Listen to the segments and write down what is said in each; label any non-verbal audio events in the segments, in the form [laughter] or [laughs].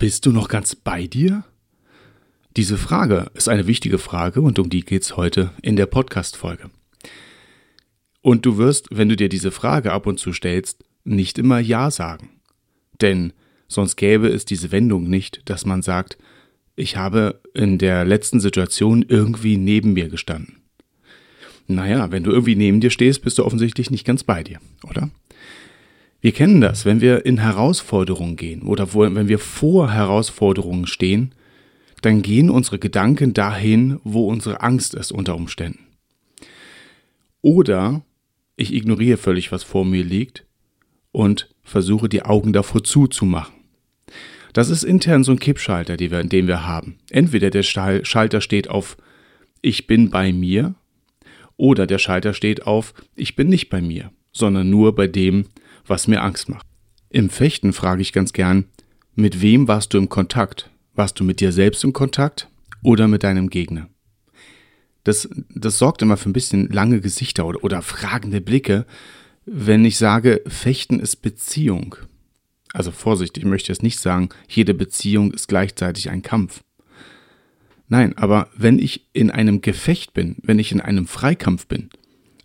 bist du noch ganz bei dir? Diese Frage ist eine wichtige Frage und um die geht's heute in der Podcast-Folge. Und du wirst, wenn du dir diese Frage ab und zu stellst, nicht immer Ja sagen. Denn sonst gäbe es diese Wendung nicht, dass man sagt, ich habe in der letzten Situation irgendwie neben mir gestanden. Naja, wenn du irgendwie neben dir stehst, bist du offensichtlich nicht ganz bei dir, oder? Wir kennen das, wenn wir in Herausforderungen gehen oder wenn wir vor Herausforderungen stehen, dann gehen unsere Gedanken dahin, wo unsere Angst ist unter Umständen. Oder ich ignoriere völlig, was vor mir liegt und versuche die Augen davor zuzumachen. Das ist intern so ein Kippschalter, wir, den wir haben. Entweder der Schalter steht auf Ich bin bei mir oder der Schalter steht auf Ich bin nicht bei mir, sondern nur bei dem, was mir Angst macht. Im Fechten frage ich ganz gern, mit wem warst du im Kontakt? Warst du mit dir selbst im Kontakt oder mit deinem Gegner? Das, das sorgt immer für ein bisschen lange Gesichter oder, oder fragende Blicke, wenn ich sage, Fechten ist Beziehung. Also Vorsicht, ich möchte jetzt nicht sagen, jede Beziehung ist gleichzeitig ein Kampf. Nein, aber wenn ich in einem Gefecht bin, wenn ich in einem Freikampf bin,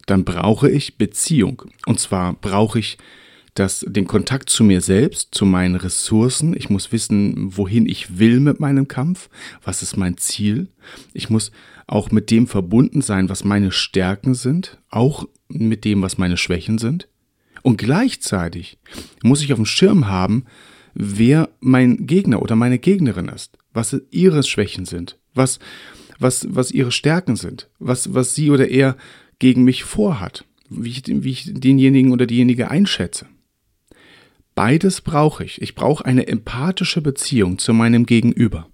dann brauche ich Beziehung. Und zwar brauche ich das, den Kontakt zu mir selbst, zu meinen Ressourcen. Ich muss wissen, wohin ich will mit meinem Kampf. Was ist mein Ziel? Ich muss auch mit dem verbunden sein, was meine Stärken sind, auch mit dem, was meine Schwächen sind. Und gleichzeitig muss ich auf dem Schirm haben, wer mein Gegner oder meine Gegnerin ist, was ihre Schwächen sind, was, was, was ihre Stärken sind, was, was sie oder er gegen mich vorhat, wie ich, wie ich denjenigen oder diejenige einschätze. Beides brauche ich. Ich brauche eine empathische Beziehung zu meinem Gegenüber.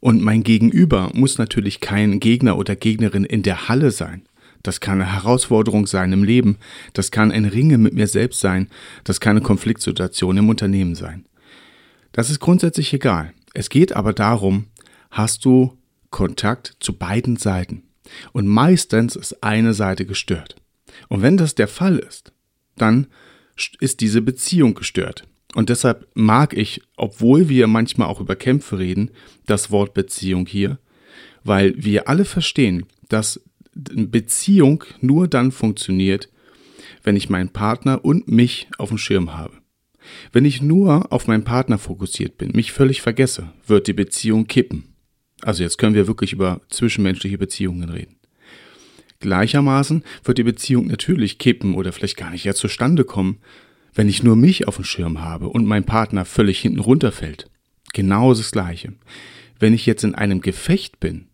Und mein Gegenüber muss natürlich kein Gegner oder Gegnerin in der Halle sein. Das kann eine Herausforderung sein im Leben, das kann ein Ringen mit mir selbst sein, das kann eine Konfliktsituation im Unternehmen sein. Das ist grundsätzlich egal. Es geht aber darum, hast du Kontakt zu beiden Seiten. Und meistens ist eine Seite gestört. Und wenn das der Fall ist, dann ist diese Beziehung gestört. Und deshalb mag ich, obwohl wir manchmal auch über Kämpfe reden, das Wort Beziehung hier, weil wir alle verstehen, dass Beziehung nur dann funktioniert, wenn ich meinen Partner und mich auf dem Schirm habe. Wenn ich nur auf meinen Partner fokussiert bin, mich völlig vergesse, wird die Beziehung kippen. Also jetzt können wir wirklich über zwischenmenschliche Beziehungen reden. Gleichermaßen wird die Beziehung natürlich kippen oder vielleicht gar nicht erst zustande kommen, wenn ich nur mich auf dem Schirm habe und mein Partner völlig hinten runterfällt. Genau das Gleiche. Wenn ich jetzt in einem Gefecht bin,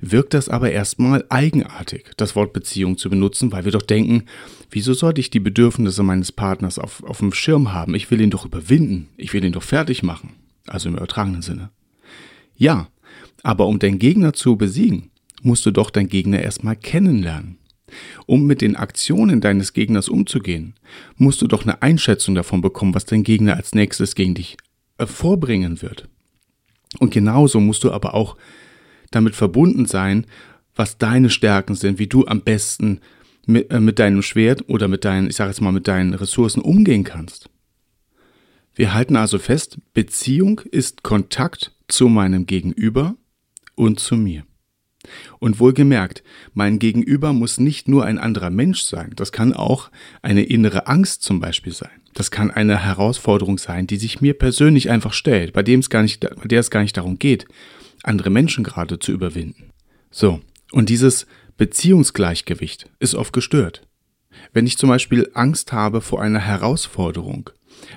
wirkt das aber erstmal eigenartig, das Wort Beziehung zu benutzen, weil wir doch denken, wieso sollte ich die Bedürfnisse meines Partners auf, auf dem Schirm haben? Ich will ihn doch überwinden, ich will ihn doch fertig machen. Also im übertragenen Sinne. Ja, aber um deinen Gegner zu besiegen, musst du doch deinen Gegner erstmal kennenlernen. Um mit den Aktionen deines Gegners umzugehen, musst du doch eine Einschätzung davon bekommen, was dein Gegner als nächstes gegen dich äh, vorbringen wird. Und genauso musst du aber auch damit verbunden sein, was deine Stärken sind, wie du am besten mit, äh, mit deinem Schwert oder mit deinen, ich sage jetzt mal, mit deinen Ressourcen umgehen kannst. Wir halten also fest, Beziehung ist Kontakt zu meinem Gegenüber und zu mir. Und wohlgemerkt, mein Gegenüber muss nicht nur ein anderer Mensch sein, das kann auch eine innere Angst zum Beispiel sein. Das kann eine Herausforderung sein, die sich mir persönlich einfach stellt, bei dem es gar nicht, bei der es gar nicht darum geht, andere Menschen gerade zu überwinden. So, und dieses Beziehungsgleichgewicht ist oft gestört. Wenn ich zum Beispiel Angst habe vor einer Herausforderung,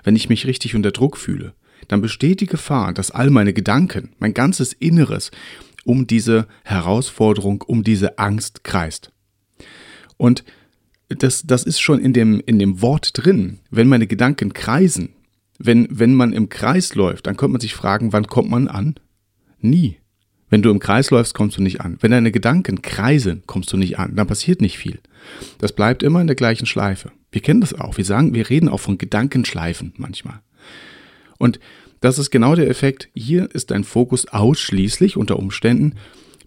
wenn ich mich richtig unter Druck fühle, dann besteht die Gefahr, dass all meine Gedanken, mein ganzes Inneres um diese Herausforderung, um diese Angst kreist. Und das, das ist schon in dem, in dem Wort drin. Wenn meine Gedanken kreisen, Wenn, wenn man im Kreis läuft, dann könnte man sich fragen, wann kommt man an? Nie. Wenn du im Kreis läufst, kommst du nicht an. Wenn deine Gedanken kreisen, kommst du nicht an. Dann passiert nicht viel. Das bleibt immer in der gleichen Schleife. Wir kennen das auch. Wir sagen, wir reden auch von Gedankenschleifen manchmal. Und das ist genau der Effekt. Hier ist dein Fokus ausschließlich unter Umständen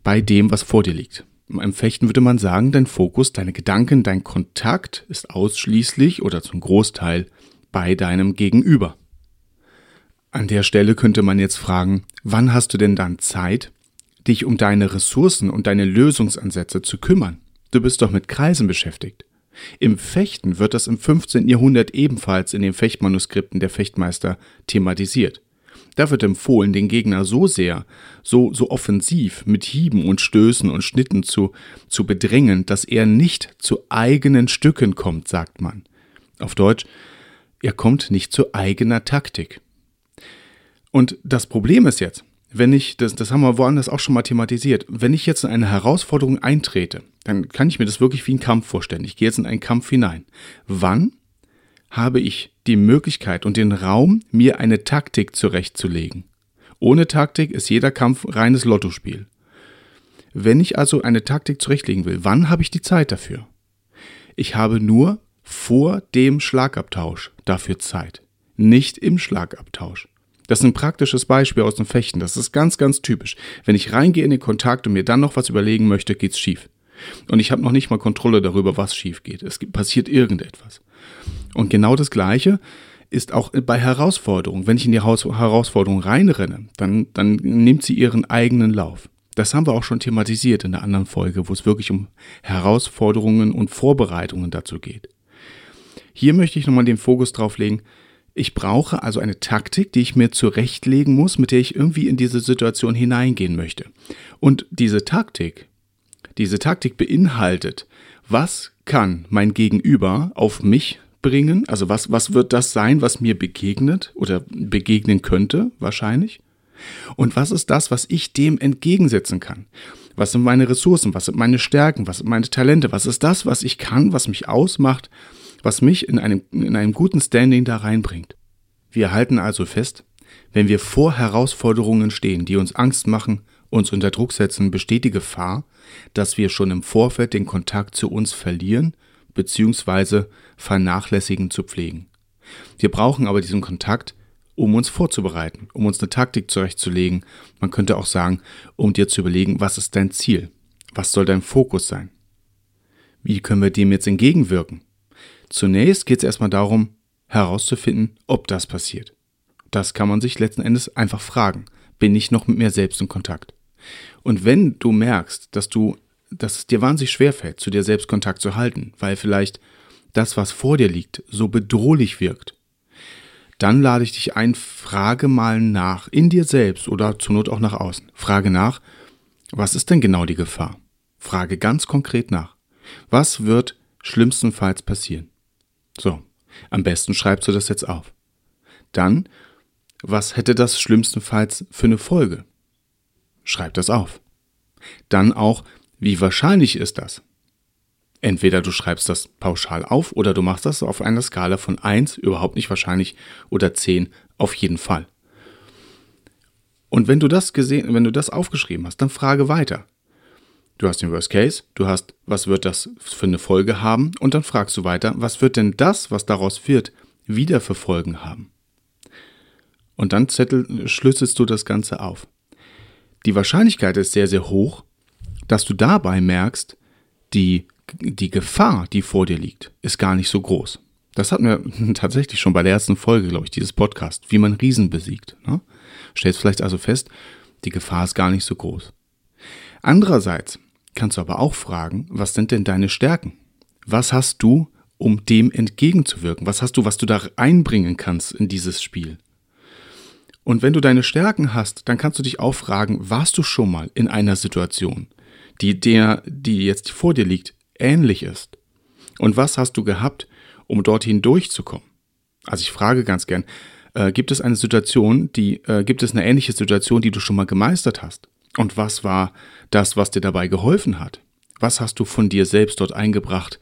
bei dem, was vor dir liegt. Im Fechten würde man sagen, dein Fokus, deine Gedanken, dein Kontakt ist ausschließlich oder zum Großteil bei deinem Gegenüber. An der Stelle könnte man jetzt fragen, wann hast du denn dann Zeit, dich um deine Ressourcen und deine Lösungsansätze zu kümmern? Du bist doch mit Kreisen beschäftigt. Im Fechten wird das im 15. Jahrhundert ebenfalls in den Fechtmanuskripten der Fechtmeister thematisiert. Da wird empfohlen, den Gegner so sehr, so, so offensiv mit Hieben und Stößen und Schnitten zu, zu bedrängen, dass er nicht zu eigenen Stücken kommt, sagt man. Auf Deutsch, er kommt nicht zu eigener Taktik. Und das Problem ist jetzt, wenn ich, das, das haben wir woanders auch schon mal thematisiert, wenn ich jetzt in eine Herausforderung eintrete, dann kann ich mir das wirklich wie ein Kampf vorstellen. Ich gehe jetzt in einen Kampf hinein. Wann habe ich die Möglichkeit und den Raum, mir eine Taktik zurechtzulegen. Ohne Taktik ist jeder Kampf reines Lottospiel. Wenn ich also eine Taktik zurechtlegen will, wann habe ich die Zeit dafür? Ich habe nur vor dem Schlagabtausch dafür Zeit, nicht im Schlagabtausch. Das ist ein praktisches Beispiel aus dem Fechten. Das ist ganz, ganz typisch. Wenn ich reingehe in den Kontakt und mir dann noch was überlegen möchte, geht's schief. Und ich habe noch nicht mal Kontrolle darüber, was schief geht. Es passiert irgendetwas. Und genau das Gleiche ist auch bei Herausforderungen. Wenn ich in die Herausforderung reinrenne, dann, dann nimmt sie ihren eigenen Lauf. Das haben wir auch schon thematisiert in der anderen Folge, wo es wirklich um Herausforderungen und Vorbereitungen dazu geht. Hier möchte ich nochmal den Fokus drauf legen. Ich brauche also eine Taktik, die ich mir zurechtlegen muss, mit der ich irgendwie in diese Situation hineingehen möchte. Und diese Taktik, diese Taktik beinhaltet, was kann mein Gegenüber auf mich bringen? Also was, was wird das sein, was mir begegnet oder begegnen könnte, wahrscheinlich? Und was ist das, was ich dem entgegensetzen kann? Was sind meine Ressourcen? Was sind meine Stärken? Was sind meine Talente? Was ist das, was ich kann, was mich ausmacht, was mich in einem, in einem guten Standing da reinbringt? Wir halten also fest, wenn wir vor Herausforderungen stehen, die uns Angst machen, uns unter Druck setzen, besteht die Gefahr, dass wir schon im Vorfeld den Kontakt zu uns verlieren bzw. vernachlässigen zu pflegen. Wir brauchen aber diesen Kontakt, um uns vorzubereiten, um uns eine Taktik zurechtzulegen. Man könnte auch sagen, um dir zu überlegen, was ist dein Ziel? Was soll dein Fokus sein? Wie können wir dem jetzt entgegenwirken? Zunächst geht es erstmal darum, herauszufinden, ob das passiert. Das kann man sich letzten Endes einfach fragen. Bin ich noch mit mir selbst in Kontakt? Und wenn du merkst, dass du dass es dir wahnsinnig schwerfällt, zu dir selbst Kontakt zu halten, weil vielleicht das, was vor dir liegt, so bedrohlich wirkt, dann lade ich dich ein, frage mal nach, in dir selbst oder zur Not auch nach außen. Frage nach, was ist denn genau die Gefahr? Frage ganz konkret nach. Was wird schlimmstenfalls passieren? So, am besten schreibst du das jetzt auf. Dann, was hätte das schlimmstenfalls für eine Folge? Schreib das auf. Dann auch, wie wahrscheinlich ist das? Entweder du schreibst das pauschal auf oder du machst das auf einer Skala von 1 überhaupt nicht wahrscheinlich oder 10 auf jeden Fall. Und wenn du das gesehen, wenn du das aufgeschrieben hast, dann frage weiter. Du hast den Worst Case, du hast, was wird das für eine Folge haben und dann fragst du weiter, was wird denn das, was daraus wird, wieder für Folgen haben? Und dann zettel, schlüsselst du das Ganze auf. Die Wahrscheinlichkeit ist sehr, sehr hoch, dass du dabei merkst, die, die Gefahr, die vor dir liegt, ist gar nicht so groß. Das hatten wir [laughs] tatsächlich schon bei der ersten Folge, glaube ich, dieses Podcast, wie man Riesen besiegt. Ne? Stellst vielleicht also fest, die Gefahr ist gar nicht so groß. Andererseits kannst du aber auch fragen, was sind denn deine Stärken? Was hast du, um dem entgegenzuwirken? Was hast du, was du da einbringen kannst in dieses Spiel? Und wenn du deine Stärken hast, dann kannst du dich auch fragen, warst du schon mal in einer Situation, die der, die jetzt vor dir liegt, ähnlich ist? Und was hast du gehabt, um dorthin durchzukommen? Also ich frage ganz gern, äh, gibt es eine Situation, die, äh, gibt es eine ähnliche Situation, die du schon mal gemeistert hast? Und was war das, was dir dabei geholfen hat? Was hast du von dir selbst dort eingebracht,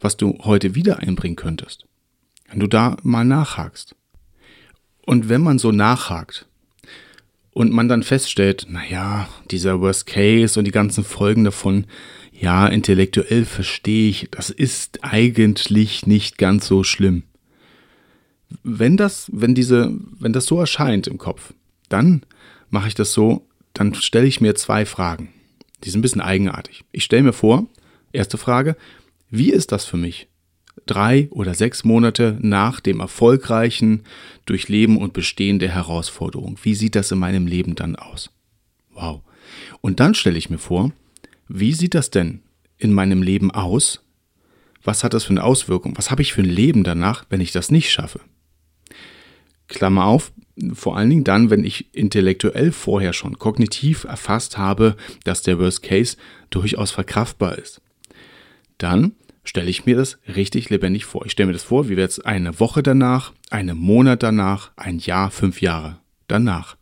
was du heute wieder einbringen könntest? Wenn du da mal nachhakst. Und wenn man so nachhakt und man dann feststellt, naja, dieser Worst Case und die ganzen Folgen davon, ja, intellektuell verstehe ich, das ist eigentlich nicht ganz so schlimm. Wenn das, wenn diese, wenn das so erscheint im Kopf, dann mache ich das so, dann stelle ich mir zwei Fragen. Die sind ein bisschen eigenartig. Ich stelle mir vor, erste Frage, wie ist das für mich? Drei oder sechs Monate nach dem erfolgreichen Durchleben und Bestehen der Herausforderung. Wie sieht das in meinem Leben dann aus? Wow. Und dann stelle ich mir vor, wie sieht das denn in meinem Leben aus? Was hat das für eine Auswirkung? Was habe ich für ein Leben danach, wenn ich das nicht schaffe? Klammer auf, vor allen Dingen dann, wenn ich intellektuell vorher schon kognitiv erfasst habe, dass der Worst Case durchaus verkraftbar ist. Dann stelle ich mir das richtig lebendig vor. Ich stelle mir das vor, wie wäre es eine Woche danach, einen Monat danach, ein Jahr, fünf Jahre danach.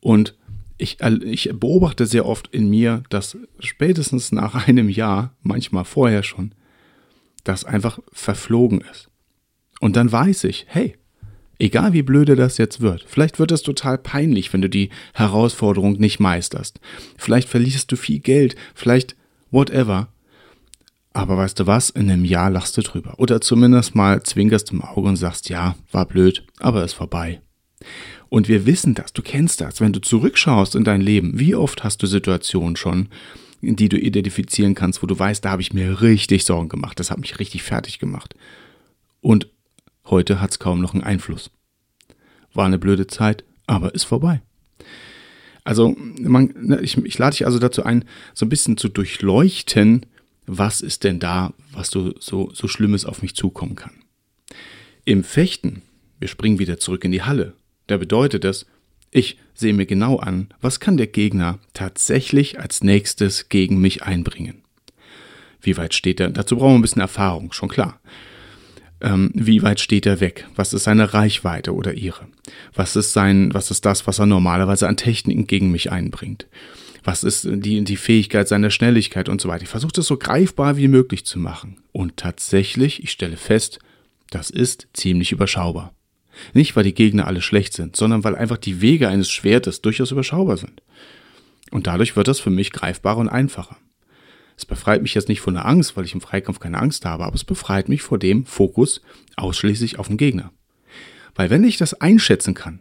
Und ich, ich beobachte sehr oft in mir, dass spätestens nach [laughs] einem Jahr, manchmal vorher schon, das einfach verflogen ist. Und dann weiß ich, hey, Egal wie blöde das jetzt wird. Vielleicht wird es total peinlich, wenn du die Herausforderung nicht meisterst. Vielleicht verlierst du viel Geld, vielleicht whatever. Aber weißt du was? In einem Jahr lachst du drüber. Oder zumindest mal zwinkerst im Auge und sagst, ja, war blöd, aber ist vorbei. Und wir wissen das, du kennst das. Wenn du zurückschaust in dein Leben, wie oft hast du Situationen schon, die du identifizieren kannst, wo du weißt, da habe ich mir richtig Sorgen gemacht, das hat mich richtig fertig gemacht. Und Heute hat es kaum noch einen Einfluss. War eine blöde Zeit, aber ist vorbei. Also, man, ne, ich, ich lade dich also dazu ein, so ein bisschen zu durchleuchten, was ist denn da, was so, so, so Schlimmes auf mich zukommen kann. Im Fechten, wir springen wieder zurück in die Halle, da bedeutet das, ich sehe mir genau an, was kann der Gegner tatsächlich als nächstes gegen mich einbringen. Wie weit steht er? Dazu brauchen wir ein bisschen Erfahrung, schon klar. Ähm, wie weit steht er weg? Was ist seine Reichweite oder ihre? Was ist sein, was ist das, was er normalerweise an Techniken gegen mich einbringt? Was ist die, die Fähigkeit seiner Schnelligkeit und so weiter? Ich versuche das so greifbar wie möglich zu machen. Und tatsächlich, ich stelle fest, das ist ziemlich überschaubar. Nicht, weil die Gegner alle schlecht sind, sondern weil einfach die Wege eines Schwertes durchaus überschaubar sind. Und dadurch wird das für mich greifbarer und einfacher. Es befreit mich jetzt nicht von der Angst, weil ich im Freikampf keine Angst habe, aber es befreit mich vor dem Fokus ausschließlich auf den Gegner. Weil wenn ich das einschätzen kann,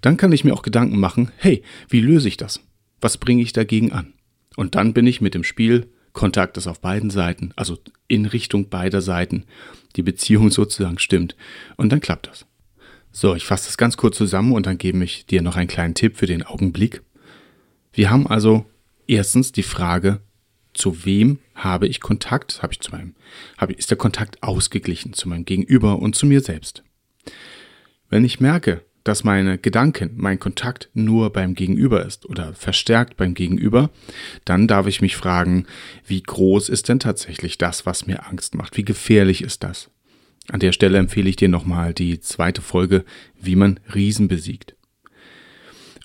dann kann ich mir auch Gedanken machen, hey, wie löse ich das? Was bringe ich dagegen an? Und dann bin ich mit dem Spiel, Kontakt ist auf beiden Seiten, also in Richtung beider Seiten, die Beziehung [laughs] sozusagen stimmt. Und dann klappt das. So, ich fasse das ganz kurz zusammen und dann gebe ich dir noch einen kleinen Tipp für den Augenblick. Wir haben also erstens die Frage, zu wem habe ich Kontakt? Habe ich zu meinem, habe, ist der Kontakt ausgeglichen zu meinem Gegenüber und zu mir selbst? Wenn ich merke, dass meine Gedanken, mein Kontakt nur beim Gegenüber ist oder verstärkt beim Gegenüber, dann darf ich mich fragen, wie groß ist denn tatsächlich das, was mir Angst macht? Wie gefährlich ist das? An der Stelle empfehle ich dir nochmal die zweite Folge, wie man Riesen besiegt.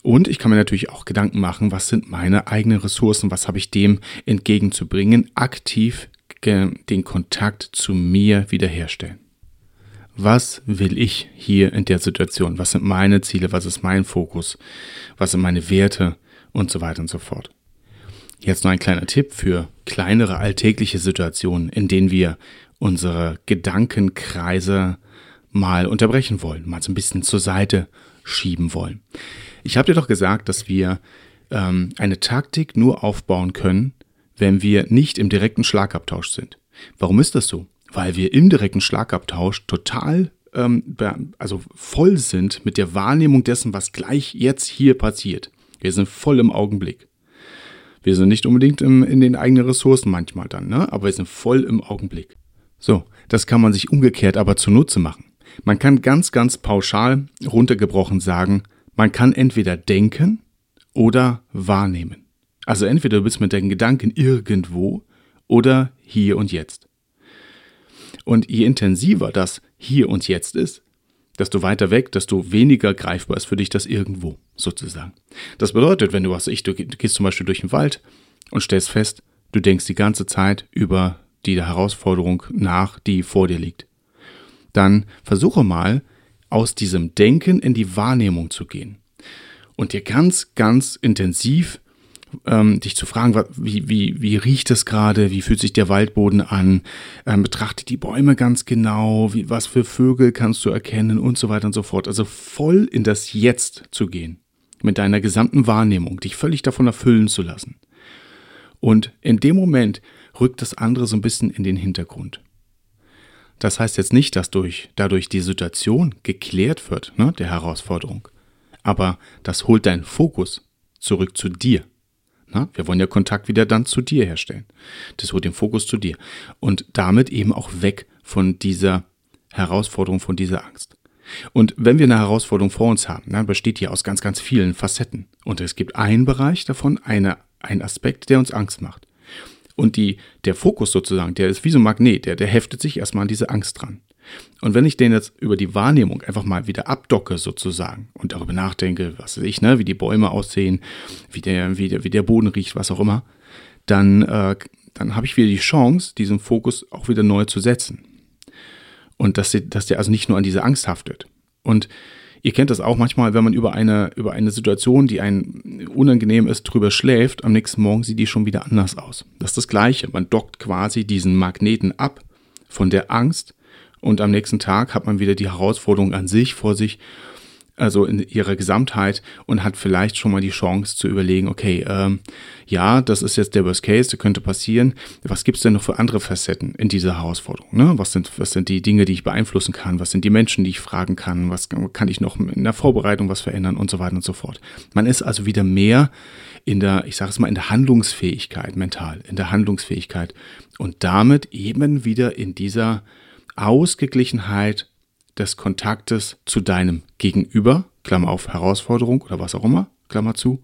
Und ich kann mir natürlich auch Gedanken machen, was sind meine eigenen Ressourcen, was habe ich dem entgegenzubringen, aktiv den Kontakt zu mir wiederherstellen. Was will ich hier in der Situation? Was sind meine Ziele? Was ist mein Fokus? Was sind meine Werte? Und so weiter und so fort. Jetzt noch ein kleiner Tipp für kleinere alltägliche Situationen, in denen wir unsere Gedankenkreise mal unterbrechen wollen, mal so ein bisschen zur Seite schieben wollen. Ich habe dir doch gesagt, dass wir ähm, eine Taktik nur aufbauen können, wenn wir nicht im direkten Schlagabtausch sind. Warum ist das so? Weil wir im direkten Schlagabtausch total ähm, also voll sind mit der Wahrnehmung dessen, was gleich jetzt hier passiert. Wir sind voll im Augenblick. Wir sind nicht unbedingt im, in den eigenen Ressourcen manchmal dann, ne? aber wir sind voll im Augenblick. So, das kann man sich umgekehrt aber zunutze machen. Man kann ganz, ganz pauschal runtergebrochen sagen, man kann entweder denken oder wahrnehmen. Also entweder du bist mit deinen Gedanken irgendwo oder hier und jetzt. Und je intensiver das hier und jetzt ist, desto weiter weg, desto weniger greifbar ist für dich das irgendwo, sozusagen. Das bedeutet, wenn du was ich, du gehst zum Beispiel durch den Wald und stellst fest, du denkst die ganze Zeit über die Herausforderung nach, die vor dir liegt. Dann versuche mal, aus diesem Denken in die Wahrnehmung zu gehen und dir ganz, ganz intensiv ähm, dich zu fragen, wie, wie, wie riecht es gerade, wie fühlt sich der Waldboden an, ähm, betrachte die Bäume ganz genau, wie, was für Vögel kannst du erkennen und so weiter und so fort. Also voll in das Jetzt zu gehen, mit deiner gesamten Wahrnehmung, dich völlig davon erfüllen zu lassen. Und in dem Moment rückt das andere so ein bisschen in den Hintergrund. Das heißt jetzt nicht, dass durch, dadurch die Situation geklärt wird, ne, der Herausforderung. Aber das holt deinen Fokus zurück zu dir. Na, wir wollen ja Kontakt wieder dann zu dir herstellen. Das holt den Fokus zu dir. Und damit eben auch weg von dieser Herausforderung, von dieser Angst. Und wenn wir eine Herausforderung vor uns haben, dann besteht die aus ganz, ganz vielen Facetten. Und es gibt einen Bereich davon, eine, einen Aspekt, der uns Angst macht. Und die, der Fokus sozusagen, der ist wie so ein Magnet, der, der heftet sich erstmal an diese Angst dran. Und wenn ich den jetzt über die Wahrnehmung einfach mal wieder abdocke sozusagen und darüber nachdenke, was weiß ich, ne, wie die Bäume aussehen, wie der, wie der, wie der Boden riecht, was auch immer, dann, äh, dann habe ich wieder die Chance, diesen Fokus auch wieder neu zu setzen. Und dass, dass der also nicht nur an diese Angst haftet. Und ihr kennt das auch manchmal, wenn man über eine, über eine Situation, die einem unangenehm ist, drüber schläft, am nächsten Morgen sieht die schon wieder anders aus. Das ist das Gleiche. Man dockt quasi diesen Magneten ab von der Angst und am nächsten Tag hat man wieder die Herausforderung an sich vor sich, also in ihrer Gesamtheit und hat vielleicht schon mal die Chance zu überlegen, okay, ähm, ja, das ist jetzt der Worst Case, der könnte passieren. Was gibt es denn noch für andere Facetten in dieser Herausforderung? Ne? Was, sind, was sind die Dinge, die ich beeinflussen kann? Was sind die Menschen, die ich fragen kann? Was kann ich noch in der Vorbereitung was verändern und so weiter und so fort? Man ist also wieder mehr in der, ich sage es mal, in der Handlungsfähigkeit mental, in der Handlungsfähigkeit und damit eben wieder in dieser Ausgeglichenheit des Kontaktes zu deinem Gegenüber, Klammer auf Herausforderung oder was auch immer, Klammer zu,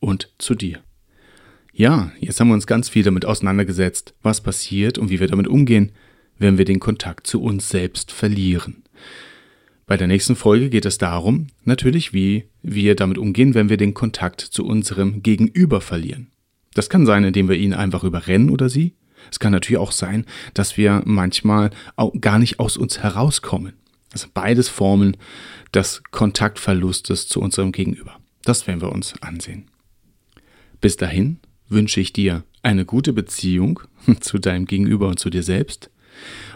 und zu dir. Ja, jetzt haben wir uns ganz viel damit auseinandergesetzt, was passiert und wie wir damit umgehen, wenn wir den Kontakt zu uns selbst verlieren. Bei der nächsten Folge geht es darum, natürlich, wie wir damit umgehen, wenn wir den Kontakt zu unserem Gegenüber verlieren. Das kann sein, indem wir ihn einfach überrennen oder sie, es kann natürlich auch sein, dass wir manchmal auch gar nicht aus uns herauskommen. Das sind beides Formen des Kontaktverlustes zu unserem Gegenüber. Das werden wir uns ansehen. Bis dahin wünsche ich dir eine gute Beziehung [laughs] zu deinem Gegenüber und zu dir selbst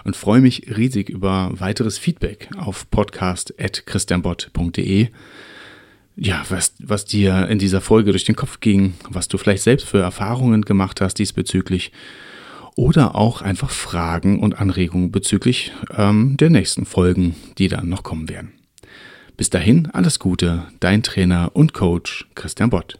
und freue mich riesig über weiteres Feedback auf podcast.christianbott.de. Ja, was, was dir in dieser Folge durch den Kopf ging, was du vielleicht selbst für Erfahrungen gemacht hast diesbezüglich oder auch einfach Fragen und Anregungen bezüglich ähm, der nächsten Folgen, die dann noch kommen werden. Bis dahin alles Gute, dein Trainer und Coach Christian Bott.